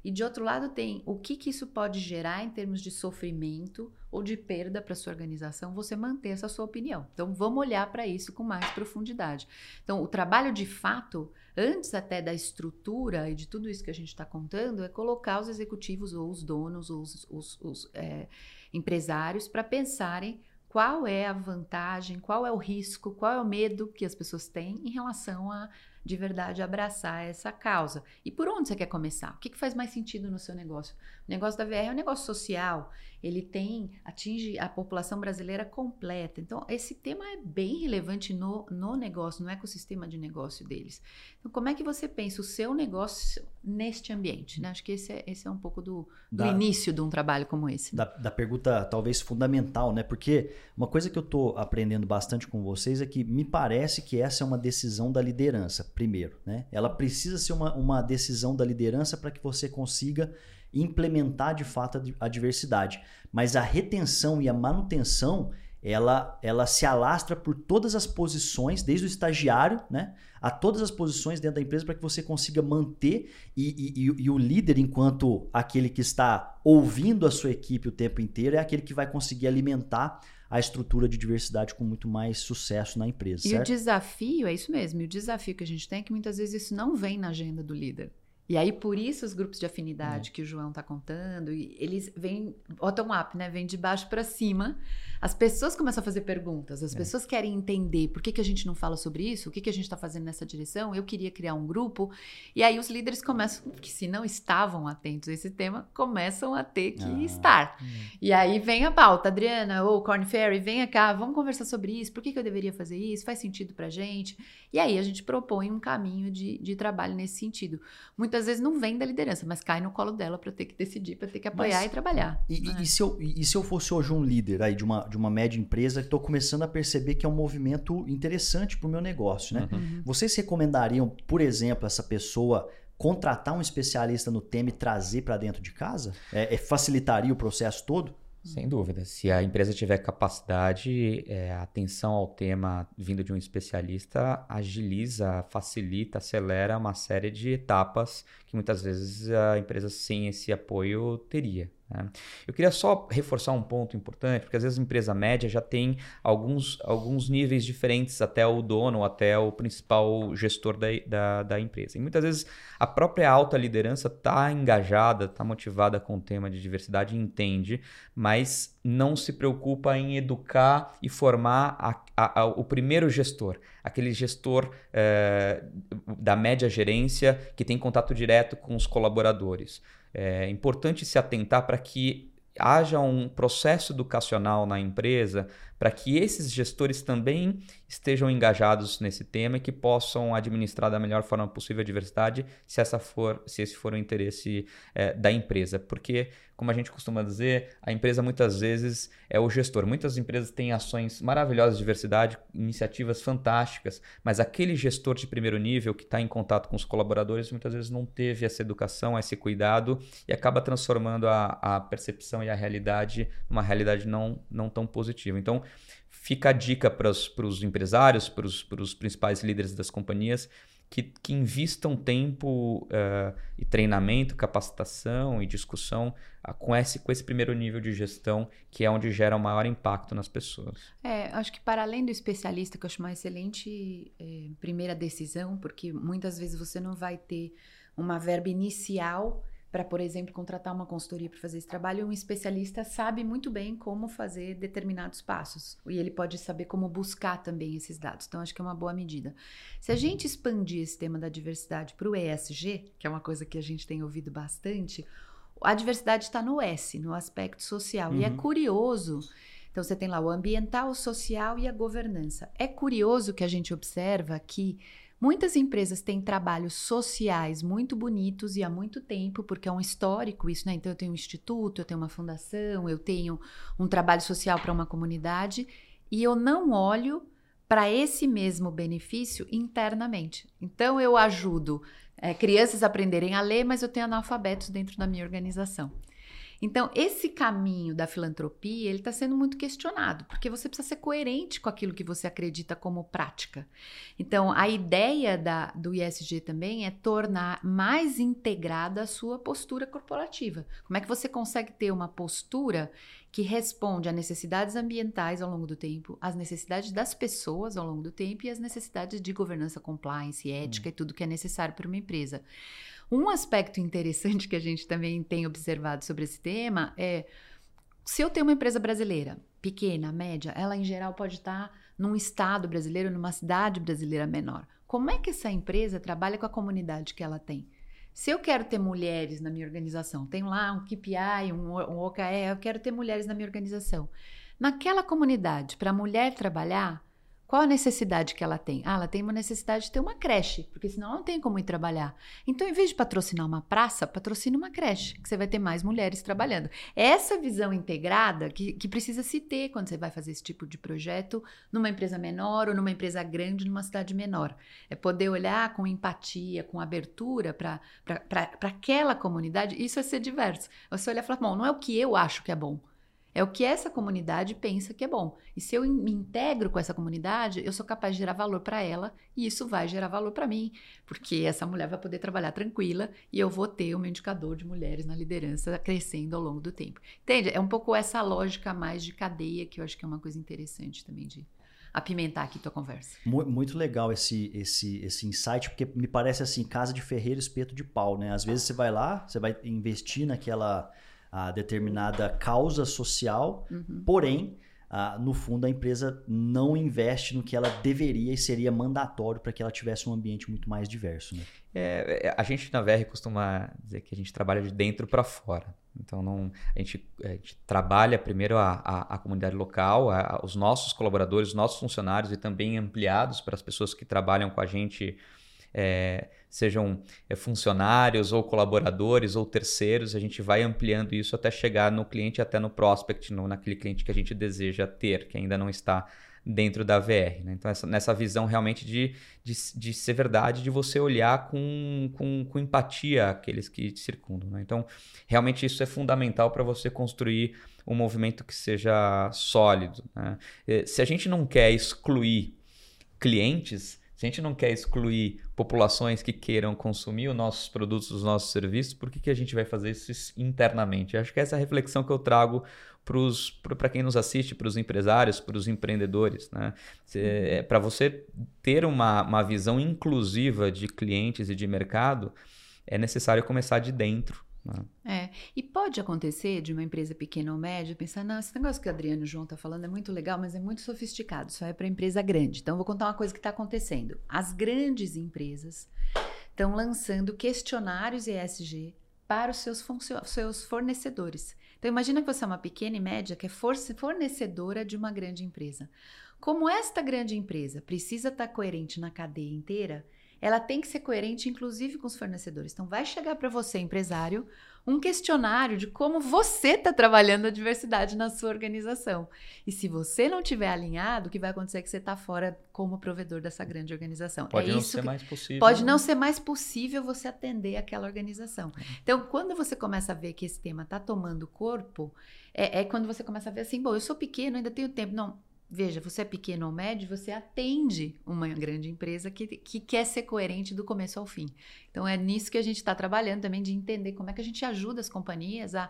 e de outro lado tem o que, que isso pode gerar em termos de sofrimento ou de perda para sua organização, você manter essa sua opinião. Então vamos olhar para isso com mais profundidade. Então o trabalho de fato, antes até da estrutura e de tudo isso que a gente está contando, é colocar os executivos ou os donos ou os, os, os é, empresários para pensarem qual é a vantagem, qual é o risco, qual é o medo que as pessoas têm em relação a de verdade abraçar essa causa. E por onde você quer começar? O que, que faz mais sentido no seu negócio? O negócio da VR é um negócio social, ele tem, atinge a população brasileira completa. Então, esse tema é bem relevante no, no negócio, no ecossistema de negócio deles. Então, como é que você pensa o seu negócio neste ambiente? Né? Acho que esse é, esse é um pouco do, do da, início de um trabalho como esse. Da, da, pergunta talvez fundamental, né? Porque uma coisa que eu estou aprendendo bastante com vocês é que me parece que essa é uma decisão da liderança, primeiro. Né? Ela precisa ser uma, uma decisão da liderança para que você consiga implementar de fato a diversidade. Mas a retenção e a manutenção ela, ela se alastra por todas as posições, desde o estagiário, né? A todas as posições dentro da empresa para que você consiga manter e, e, e, o líder, enquanto aquele que está ouvindo a sua equipe o tempo inteiro, é aquele que vai conseguir alimentar a estrutura de diversidade com muito mais sucesso na empresa. E certo? o desafio é isso mesmo. E o desafio que a gente tem é que muitas vezes isso não vem na agenda do líder. E aí, por isso, os grupos de afinidade uhum. que o João está contando, eles vêm bottom-up, né? Vêm de baixo para cima. As pessoas começam a fazer perguntas, as é. pessoas querem entender por que, que a gente não fala sobre isso, o que, que a gente está fazendo nessa direção. Eu queria criar um grupo. E aí, os líderes começam, que se não estavam atentos a esse tema, começam a ter que ah. estar. Uhum. E aí vem a pauta, Adriana ou Corn Ferry, venha cá, vamos conversar sobre isso. Por que, que eu deveria fazer isso? Faz sentido para gente? E aí, a gente propõe um caminho de, de trabalho nesse sentido. Muitas vezes não vem da liderança, mas cai no colo dela para ter que decidir, para ter que apoiar mas, e trabalhar. E, e, se eu, e se eu fosse hoje um líder aí de uma, de uma média empresa estou começando a perceber que é um movimento interessante para o meu negócio, né? Uhum. Vocês recomendariam, por exemplo, essa pessoa contratar um especialista no tema e trazer para dentro de casa? É, é, facilitaria o processo todo? Sem dúvida. Se a empresa tiver capacidade, é, atenção ao tema vindo de um especialista agiliza, facilita, acelera uma série de etapas que muitas vezes a empresa sem esse apoio teria. Né? Eu queria só reforçar um ponto importante, porque às vezes a empresa média já tem alguns, alguns níveis diferentes até o dono, até o principal gestor da, da, da empresa. E muitas vezes a própria alta liderança está engajada, está motivada com o tema de diversidade, entende, mas não se preocupa em educar e formar a, a, a, o primeiro gestor, aquele gestor é, da média gerência que tem contato direto com os colaboradores. É importante se atentar para que haja um processo educacional na empresa para que esses gestores também estejam engajados nesse tema e que possam administrar da melhor forma possível a diversidade, se essa for, se esse for o interesse é, da empresa, porque como a gente costuma dizer, a empresa muitas vezes é o gestor. Muitas empresas têm ações maravilhosas de diversidade, iniciativas fantásticas, mas aquele gestor de primeiro nível que está em contato com os colaboradores muitas vezes não teve essa educação, esse cuidado e acaba transformando a, a percepção e a realidade numa realidade não, não tão positiva. Então, fica a dica para os empresários, para os principais líderes das companhias, que, que invistam tempo uh, e treinamento, capacitação e discussão uh, com, esse, com esse primeiro nível de gestão, que é onde gera o maior impacto nas pessoas. É, acho que para além do especialista, que eu acho uma excelente é, primeira decisão, porque muitas vezes você não vai ter uma verba inicial para, por exemplo, contratar uma consultoria para fazer esse trabalho, um especialista sabe muito bem como fazer determinados passos e ele pode saber como buscar também esses dados. Então, acho que é uma boa medida. Se a gente expandir esse tema da diversidade para o ESG, que é uma coisa que a gente tem ouvido bastante, a diversidade está no S, no aspecto social. Uhum. E é uhum. curioso. Então, você tem lá o ambiental, o social e a governança. É curioso que a gente observa que Muitas empresas têm trabalhos sociais muito bonitos e há muito tempo, porque é um histórico isso, né? Então eu tenho um instituto, eu tenho uma fundação, eu tenho um trabalho social para uma comunidade e eu não olho para esse mesmo benefício internamente. Então eu ajudo é, crianças a aprenderem a ler, mas eu tenho analfabetos dentro da minha organização. Então, esse caminho da filantropia, ele está sendo muito questionado, porque você precisa ser coerente com aquilo que você acredita como prática. Então, a ideia da, do ISG também é tornar mais integrada a sua postura corporativa. Como é que você consegue ter uma postura que responde a necessidades ambientais ao longo do tempo, às necessidades das pessoas ao longo do tempo e às necessidades de governança, compliance, ética hum. e tudo que é necessário para uma empresa. Um aspecto interessante que a gente também tem observado sobre esse tema é se eu tenho uma empresa brasileira, pequena, média, ela em geral pode estar num estado brasileiro, numa cidade brasileira menor. Como é que essa empresa trabalha com a comunidade que ela tem? Se eu quero ter mulheres na minha organização, tenho lá um KPI, um, um OKE, eu quero ter mulheres na minha organização. Naquela comunidade, para a mulher trabalhar, qual a necessidade que ela tem? Ah, ela tem uma necessidade de ter uma creche, porque senão ela não tem como ir trabalhar. Então, em vez de patrocinar uma praça, patrocina uma creche, que você vai ter mais mulheres trabalhando. É essa visão integrada que, que precisa se ter quando você vai fazer esse tipo de projeto numa empresa menor ou numa empresa grande, numa cidade menor. É poder olhar com empatia, com abertura para aquela comunidade. Isso é ser diverso. Você olhar e falar, bom, não é o que eu acho que é bom É o que essa comunidade pensa que é bom. E se eu me integro com essa comunidade, eu sou capaz de gerar valor para ela e isso vai gerar valor para mim, porque essa mulher vai poder trabalhar tranquila e eu vou ter um indicador de mulheres na liderança crescendo ao longo do tempo. Entende? É um pouco essa lógica mais de cadeia que eu acho que é uma coisa interessante também de apimentar aqui tua conversa. Muito legal esse, esse, esse insight, porque me parece assim, casa de ferreiro, espeto de pau, né? Às vezes você vai lá, você vai investir naquela a determinada causa social, uhum. porém, no fundo, a empresa não investe no que ela deveria e seria mandatório para que ela tivesse um ambiente muito mais diverso. Né? É, é a gente na VR costuma dizer que a gente trabalha de dentro para fora. Então, não, a, gente, a gente trabalha primeiro a, a, a comunidade local, a, os nossos colaboradores, os nossos funcionários e também ampliados para as pessoas que trabalham com a gente é, sejam é, funcionários ou colaboradores ou terceiros, a gente vai ampliando isso até chegar no cliente, até no prospect, no, naquele cliente que a gente deseja ter, que ainda não está dentro da VR. Né? Então, essa, nessa visão realmente de, de, de, ser verdade, de você olhar com, com, com empatia aqueles que te circundam. Né? Então, realmente isso é fundamental para você construir um movimento que seja sólido. Né? Se a gente não quer excluir clientes, se a gente não quer excluir populações que queiram consumir os nossos produtos, os nossos serviços, por que, que a gente vai fazer isso internamente? Acho que essa é a reflexão que eu trago para quem nos assiste, para os empresários, para os empreendedores. Né? É, para você ter uma, uma visão inclusiva de clientes e de mercado, é necessário começar de dentro. Né? É, e pode acontecer de uma empresa pequena ou média pensar, não, esse negócio que o Adriano João tá falando é muito legal, mas é muito sofisticado, só é para empresa grande. Então, vou contar uma coisa que está acontecendo. As grandes empresas estão lançando questionários ESG para os seus, seus fornecedores. Então, imagina que você é uma pequena e média que é fornecedora de uma grande empresa. Como esta grande empresa precisa estar tá coerente na cadeia inteira, ela tem que ser coerente, inclusive com os fornecedores. Então, vai chegar para você, empresário, um questionário de como você está trabalhando a diversidade na sua organização. E se você não tiver alinhado, o que vai acontecer é que você está fora como provedor dessa grande organização. Pode é não ser mais possível. Pode né? não ser mais possível você atender aquela organização. Então, quando você começa a ver que esse tema está tomando corpo, é, é quando você começa a ver assim, bom, eu sou pequeno, ainda tenho tempo. Não, Veja, você é pequeno ou médio, você atende uma grande empresa que, que quer ser coerente do começo ao fim. Então é nisso que a gente está trabalhando também, de entender como é que a gente ajuda as companhias a,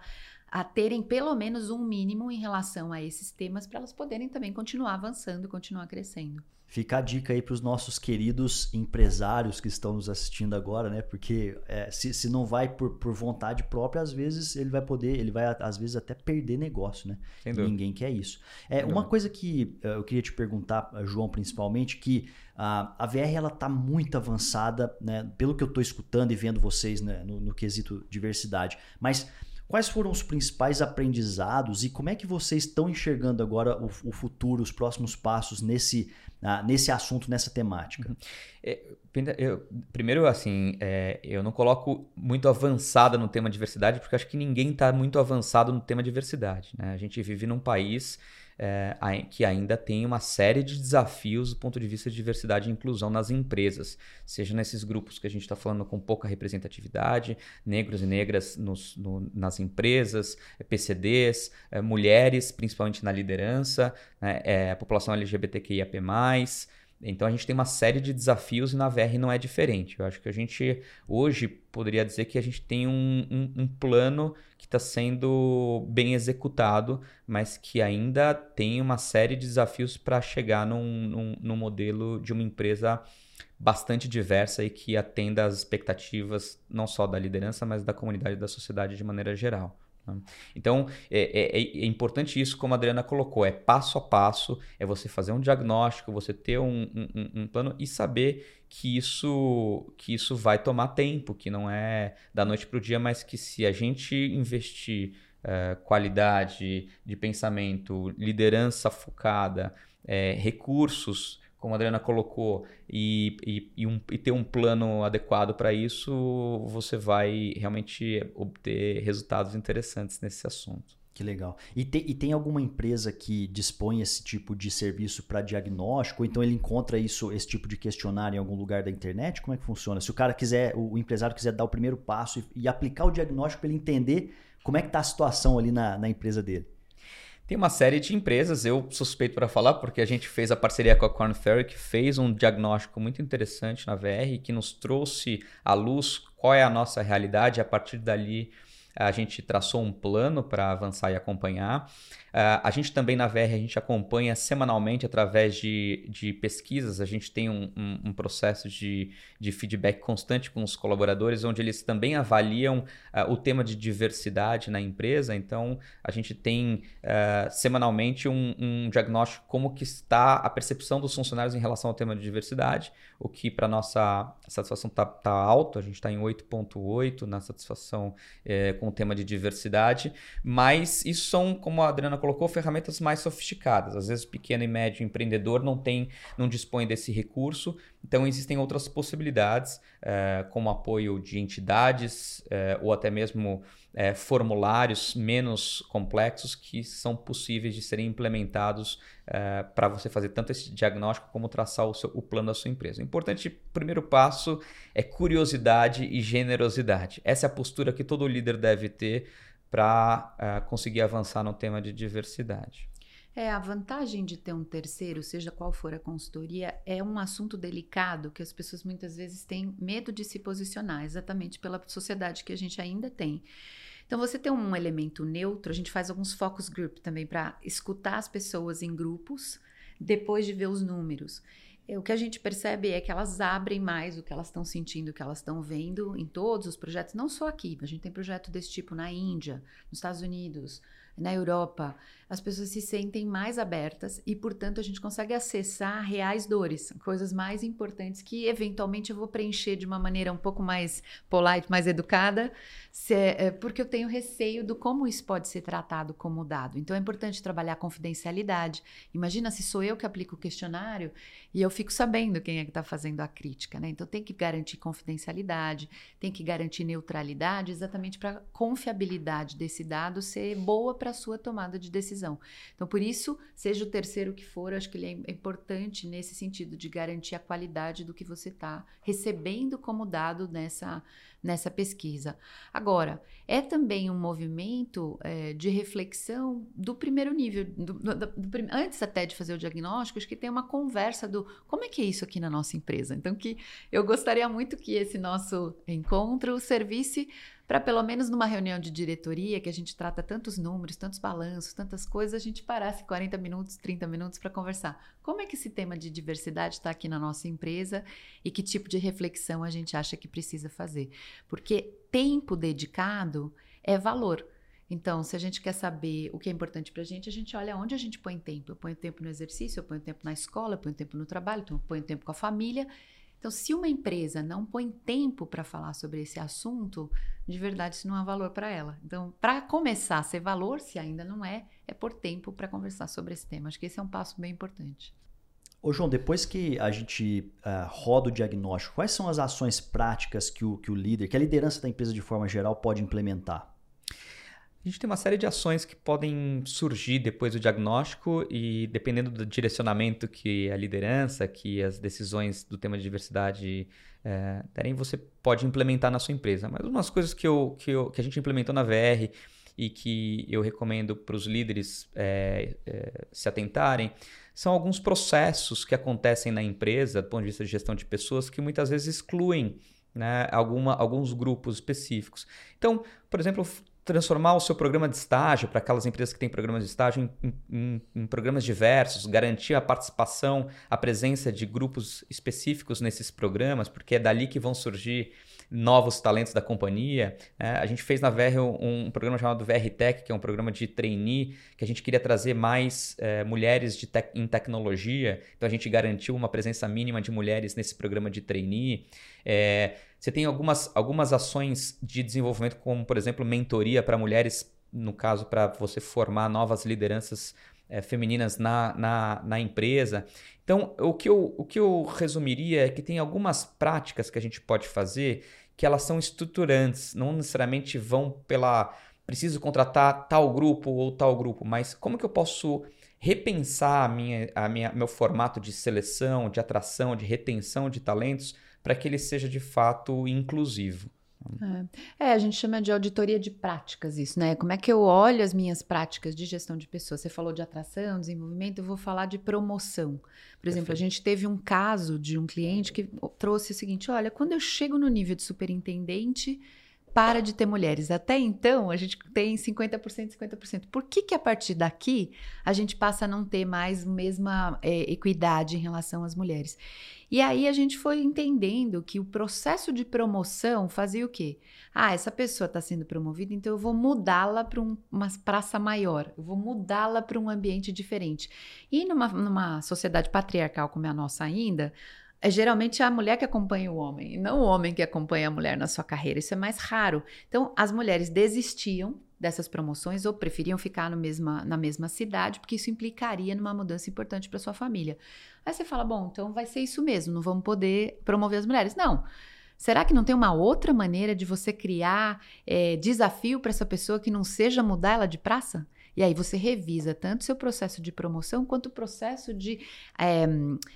a terem pelo menos um mínimo em relação a esses temas para elas poderem também continuar avançando, continuar crescendo. Fica a dica aí para os nossos queridos empresários que estão nos assistindo agora, né? Porque é, se, se não vai por, por vontade própria, às vezes ele vai poder, ele vai às vezes até perder negócio, né? Ninguém quer isso. É uma coisa que uh, eu queria te perguntar, João, principalmente, que uh, a VR ela está muito avançada, né? Pelo que eu estou escutando e vendo vocês né? no, no quesito diversidade, mas Quais foram os principais aprendizados e como é que vocês estão enxergando agora o, o futuro, os próximos passos nesse, nesse assunto, nessa temática? Uhum. É, eu, primeiro, assim, é, eu não coloco muito avançada no tema diversidade, porque acho que ninguém está muito avançado no tema diversidade. Né? A gente vive num país é, que ainda tem uma série de desafios do ponto de vista de diversidade e inclusão nas empresas, seja nesses grupos que a gente está falando com pouca representatividade, negros e negras nos, no, nas empresas, é, PCDs, é, mulheres, principalmente na liderança, né, é, população LGBTQIAP+, então a gente tem uma série de desafios e na VR não é diferente. Eu acho que a gente hoje poderia dizer que a gente tem um, um, um plano que está sendo bem executado, mas que ainda tem uma série de desafios para chegar num, num, num modelo de uma empresa bastante diversa e que atenda às expectativas não só da liderança, mas da comunidade e da sociedade de maneira geral. Né? Então, é, é, é, importante isso, como a Adriana colocou, é passo a passo, é você fazer um diagnóstico, você ter um, um, um, plano e saber que isso, que isso vai tomar tempo, que não é da noite para o dia, mas que se a gente investir uh, qualidade de pensamento, liderança focada, é, recursos como a Adriana colocou, e, e, e, um, e ter um plano adequado para isso, você vai realmente obter resultados interessantes nesse assunto. Que legal. E, te, e tem alguma empresa que dispõe esse tipo de serviço para diagnóstico? Ou então ele encontra isso, esse tipo de questionário em algum lugar da internet? Como é que funciona? Se o cara quiser, o, empresário quiser dar o primeiro passo e, e aplicar o diagnóstico para ele entender como é que está a situação ali na, na empresa dele. Tem uma série de empresas, eu suspeito para falar, porque a gente fez a parceria com a Corn que fez um diagnóstico muito interessante na VR, que nos trouxe à luz qual é a nossa realidade, e a partir dali a gente traçou um plano para avançar e acompanhar. Uh, a gente também na VR a gente acompanha semanalmente através de, de pesquisas, a gente tem um, um, um, processo de, de feedback constante com os colaboradores, onde eles também avaliam uh, o tema de diversidade na empresa. Então a gente tem uh, semanalmente um, um diagnóstico como que está a percepção dos funcionários em relação ao tema de diversidade, o que para nossa satisfação está tá alto, a gente está em 8.8 na satisfação eh, com o tema de diversidade, mas isso são, como a Adriana colocou, ferramentas mais sofisticadas. Às vezes, pequeno e médio empreendedor não tem, não dispõe desse recurso. Então, existem outras possibilidades, eh, como apoio de entidades eh, ou até mesmo eh, formulários menos complexos que são possíveis de serem implementados para você fazer tanto esse diagnóstico como traçar o, seu, o plano da sua empresa. O importante primeiro passo é curiosidade e generosidade. Essa é a postura que todo líder deve ter para eh, conseguir avançar no tema de diversidade. É, a vantagem de ter um terceiro, seja qual for a consultoria, é um assunto delicado que as pessoas muitas vezes têm medo de se posicionar, exatamente pela sociedade que a gente ainda tem. Então, você tem um elemento neutro, a gente faz alguns focus group também para escutar as pessoas em grupos, depois de ver os números. É, o que a gente percebe é que elas abrem mais o que elas estão sentindo, o que elas estão vendo em todos os projetos, não só aqui, a gente tem projeto desse tipo na Índia, nos Estados Unidos, na Europa, as pessoas se sentem mais abertas e, portanto, a gente consegue acessar reais dores, coisas mais importantes que eventualmente eu vou preencher de uma maneira um pouco mais polite, mais educada, se, é, porque eu tenho receio do como isso pode ser tratado como dado. Então é importante trabalhar a confidencialidade. Imagina se sou eu que aplico o questionário e eu fico sabendo quem é que está fazendo a crítica, né? Então tem que garantir confidencialidade, tem que garantir neutralidade, exatamente para a confiabilidade desse dado ser boa para a sua tomada de decisão. Então, por isso, seja o terceiro que for, acho que ele é importante nesse sentido de garantir a qualidade do que você está recebendo como dado nessa, nessa pesquisa. Agora, é também um movimento é, de reflexão do primeiro nível, do, do, do, antes até de fazer o diagnóstico, acho que tem uma conversa do como é que é isso aqui na nossa empresa. Então, que eu gostaria muito que esse nosso encontro servisse para pelo menos numa reunião de diretoria, que a gente trata tantos números, tantos balanços, tantas coisas, a gente parasse 40 minutos, 30 minutos para conversar. Como é que esse tema de diversidade está aqui na nossa empresa e que tipo de reflexão a gente acha que precisa fazer? Porque tempo dedicado é valor. Então, se a gente quer saber o que é importante para a gente, a gente olha onde a gente põe tempo. Eu ponho tempo no exercício, eu ponho tempo na escola, eu ponho tempo no trabalho, eu ponho tempo com a família. Então, se uma empresa não põe tempo para falar sobre esse assunto, de verdade isso não é valor para ela. Então, para começar a ser valor, se ainda não é, é por tempo para conversar sobre esse tema. Acho que esse é um passo bem importante. Ô João, depois que a gente uh, roda o diagnóstico, quais são as ações práticas que o, que o líder, que a liderança da empresa de forma geral pode implementar? A gente tem uma série de ações que podem surgir depois do diagnóstico e dependendo do direcionamento que a liderança, que as decisões do tema de diversidade é, derem, você pode implementar na sua empresa. Mas umas coisas que, eu, que, eu, que a gente implementou na VR e que eu recomendo para os líderes é, é, se atentarem são alguns processos que acontecem na empresa, do ponto de vista de gestão de pessoas, que muitas vezes excluem né, alguma, alguns grupos específicos. Então, por exemplo, transformar o seu programa de estágio para aquelas empresas que têm programas de estágio em, em, em, programas diversos, garantir a participação, a presença de grupos específicos nesses programas, porque é dali que vão surgir novos talentos da companhia. É, a gente fez na VR um, um, programa chamado VR Tech, que é um programa de trainee, que a gente queria trazer mais é, mulheres de tec em tecnologia, então a gente garantiu uma presença mínima de mulheres nesse programa de trainee. É, você tem algumas, algumas ações de desenvolvimento, como, por exemplo, mentoria para mulheres, no caso, para você formar novas lideranças é, femininas na, na, na, empresa. Então, o que, eu, o que eu resumiria é que tem algumas práticas que a gente pode fazer que elas são estruturantes, não necessariamente vão pela preciso contratar tal grupo ou tal grupo, mas como que eu posso repensar a minha, a minha, meu formato de seleção, de atração, de retenção de talentos para que ele seja de fato inclusivo. É. é. a gente chama de auditoria de práticas isso, né? Como é que eu olho as minhas práticas de gestão de pessoas? Você falou de atração, desenvolvimento, eu vou falar de promoção. Por exemplo, Perfeito. a gente teve um caso de um cliente que trouxe o seguinte: olha, quando eu chego no nível de superintendente, para de ter mulheres. Até então, a gente tem 50%, 50%. Por que, que a partir daqui a gente passa a não ter mais mesma é, equidade em relação às mulheres? E aí a gente foi entendendo que o processo de promoção fazia o quê? Ah, essa pessoa está sendo promovida, então eu vou mudá-la para um, uma praça maior, eu vou mudá-la para um ambiente diferente. E numa, numa sociedade patriarcal como é a nossa ainda, é geralmente a mulher que acompanha o homem, e não o homem que acompanha a mulher na sua carreira. Isso é mais raro. Então, as mulheres desistiam dessas promoções ou preferiam ficar no mesma, na mesma cidade, porque isso implicaria numa mudança importante para sua família. Aí você fala, bom, então vai ser isso mesmo, não vamos poder promover as mulheres. Não. Será que não tem uma outra maneira de você criar é, desafio para essa pessoa que não seja mudar ela de praça? E aí você revisa tanto seu processo de promoção quanto o processo de é,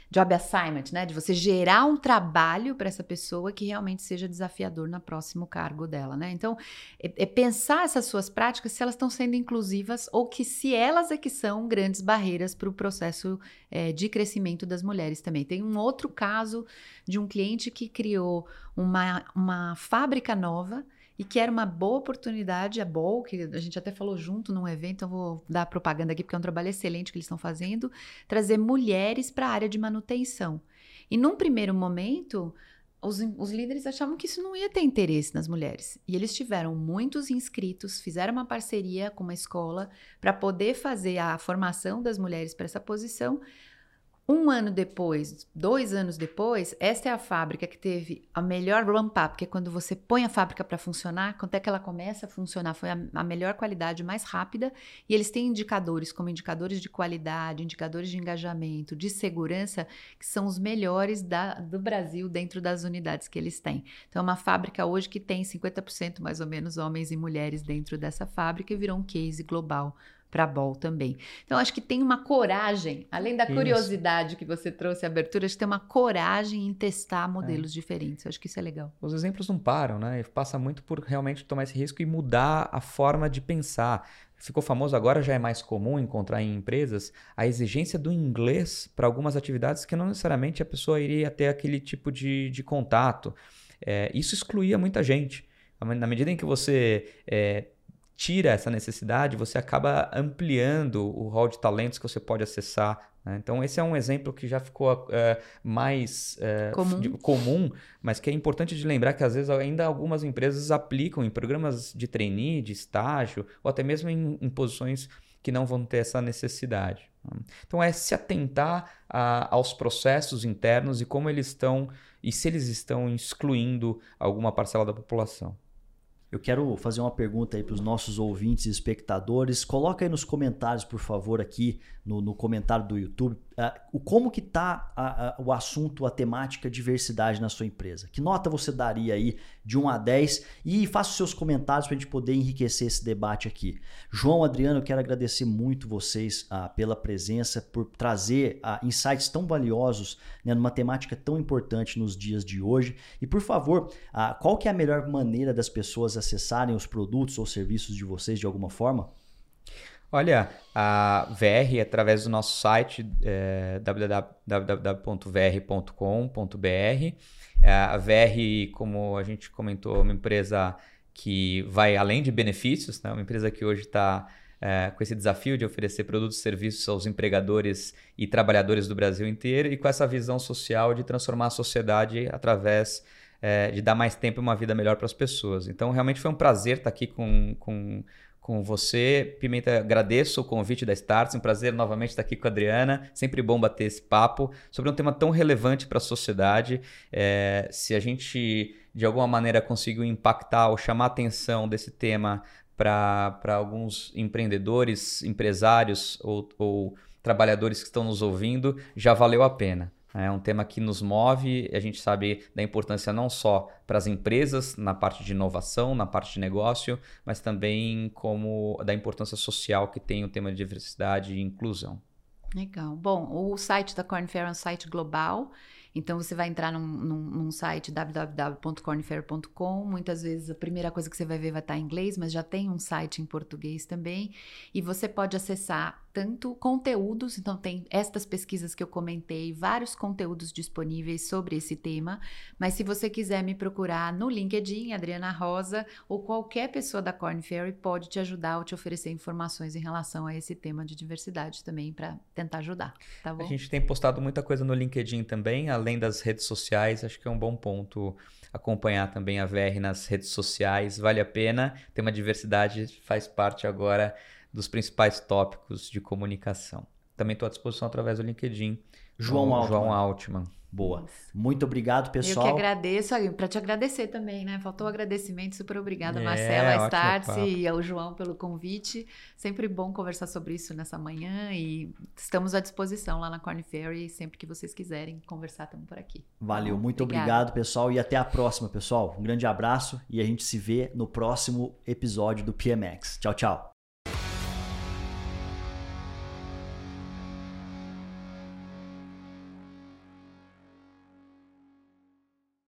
job assignment, né? De você gerar um trabalho para essa pessoa que realmente seja desafiador no próximo cargo dela, né? Então, é, é pensar essas suas práticas se elas estão sendo inclusivas ou que se elas é que são grandes barreiras para o processo é, de crescimento das mulheres também. Tem um outro caso de um cliente que criou uma, uma fábrica nova e que era uma boa oportunidade, a Bol, que a gente até falou junto num evento, eu vou dar propaganda aqui porque é um trabalho excelente que eles estão fazendo, trazer mulheres para a área de manutenção. E num primeiro momento, os, os, líderes achavam que isso não ia ter interesse nas mulheres. E eles tiveram muitos inscritos, fizeram uma parceria com uma escola para poder fazer a formação das mulheres para essa posição, um ano depois, dois anos depois, esta é a fábrica que teve a melhor ramp-up, que é quando você põe a fábrica para funcionar, quando é que ela começa a funcionar, foi a, a, melhor qualidade, mais rápida, e eles têm indicadores, como indicadores de qualidade, indicadores de engajamento, de segurança, que são os melhores da, do Brasil dentro das unidades que eles têm. Então, é uma fábrica hoje que tem 50% mais ou menos homens e mulheres dentro dessa fábrica e virou um case global para a Bol também. Então, acho que tem uma coragem, além da curiosidade isso. que você trouxe, a abertura, acho que tem uma coragem em testar modelos é. diferentes. Acho que isso é legal. Os exemplos não param, né? Passa muito por realmente tomar esse risco e mudar a forma de pensar. Ficou famoso agora, já é mais comum encontrar em empresas a exigência do inglês para algumas atividades que não necessariamente a pessoa iria ter aquele tipo de, de contato. É, isso excluía muita gente. Na medida em que você é, tira essa necessidade, você acaba ampliando o rol de talentos que você pode acessar. Né? Então, esse é um exemplo que já ficou é, mais é, comum. De, comum, mas que é importante de lembrar que às vezes ainda algumas empresas aplicam em programas de trainee, de estágio, ou até mesmo em, em posições que não vão ter essa necessidade. Então, é se atentar a, aos processos internos e como eles estão, e se eles estão excluindo alguma parcela da população. Eu quero fazer uma pergunta aí para os nossos ouvintes e espectadores. Coloca aí nos comentários, por favor, aqui no, no comentário do YouTube, uh, como que está o assunto, a temática diversidade na sua empresa. Que nota você daria aí de 1 a 10? E faça os seus comentários para a gente poder enriquecer esse debate aqui. João, Adriano, eu quero agradecer muito vocês uh, pela presença, por trazer uh, insights tão valiosos né, numa temática tão importante nos dias de hoje. E, por favor, qual que é a melhor maneira das pessoas acessarem os produtos ou serviços de vocês de alguma forma? Olha, a VR, através do nosso site é, www.vr.com.br. É, a VR, como a gente comentou, é uma empresa que vai além de benefícios, né? uma empresa que hoje está é, com esse desafio de oferecer produtos e serviços aos empregadores e trabalhadores do Brasil inteiro e com essa visão social de transformar a sociedade através é, de dar mais tempo e uma vida melhor para as pessoas. Então, realmente foi um prazer estar aqui com, com com você. Pimenta, agradeço o convite da Starts, um prazer novamente estar aqui com a Adriana. Sempre bom bater esse papo sobre um tema tão relevante para a sociedade. É, se a gente, de alguma maneira, conseguiu impactar ou chamar a atenção desse tema para alguns empreendedores, empresários ou, ou trabalhadores que estão nos ouvindo, já valeu a pena. É um tema que nos move, a gente sabe da importância não só para as empresas na parte de inovação, na parte de negócio, mas também como da importância social que tem o tema de diversidade e inclusão. Legal. Bom, o site da Corn Fair é um site global Então você vai entrar num, num, num site www.cornfair.com. Muitas vezes a primeira coisa que você vai ver vai estar em inglês, mas já tem um site em português também. E você pode acessar tanto conteúdos, então tem estas pesquisas que eu comentei, vários conteúdos disponíveis sobre esse tema. Mas se você quiser me procurar no LinkedIn, Adriana Rosa, ou qualquer pessoa da Corn Ferry pode te ajudar ou te oferecer informações em relação a esse tema de diversidade também para tentar ajudar, tá bom? A gente tem postado muita coisa no LinkedIn também, além das redes sociais, acho que é um bom ponto acompanhar também a VR nas redes sociais, vale a pena. Ter uma diversidade faz parte agora dos principais tópicos de comunicação. Também estou à disposição através do LinkedIn. João Altman. João Altman. Boa. Muito obrigado, pessoal. Eu que agradeço, para te agradecer também, né? Faltou o agradecimento, super obrigada, É, Marcela, a papo. e ao João pelo convite. Sempre bom conversar sobre isso nessa manhã e estamos à disposição lá na Corn Ferry, sempre que vocês quiserem conversar, estamos por aqui. Valeu, Bom, muito obrigada. obrigado, pessoal, e até a próxima, pessoal. Um grande abraço e a gente se vê no próximo episódio do PMX. Tchau, tchau.